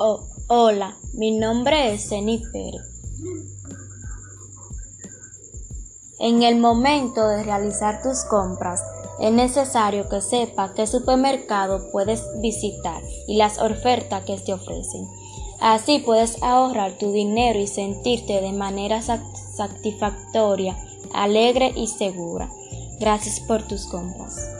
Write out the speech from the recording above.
Oh, hola, mi nombre es Jennifer. En el momento de realizar tus compras, es necesario que sepa qué supermercado puedes visitar y las ofertas que te ofrecen. Así puedes ahorrar tu dinero y sentirte de manera satisfactoria, alegre y segura. Gracias por tus compras.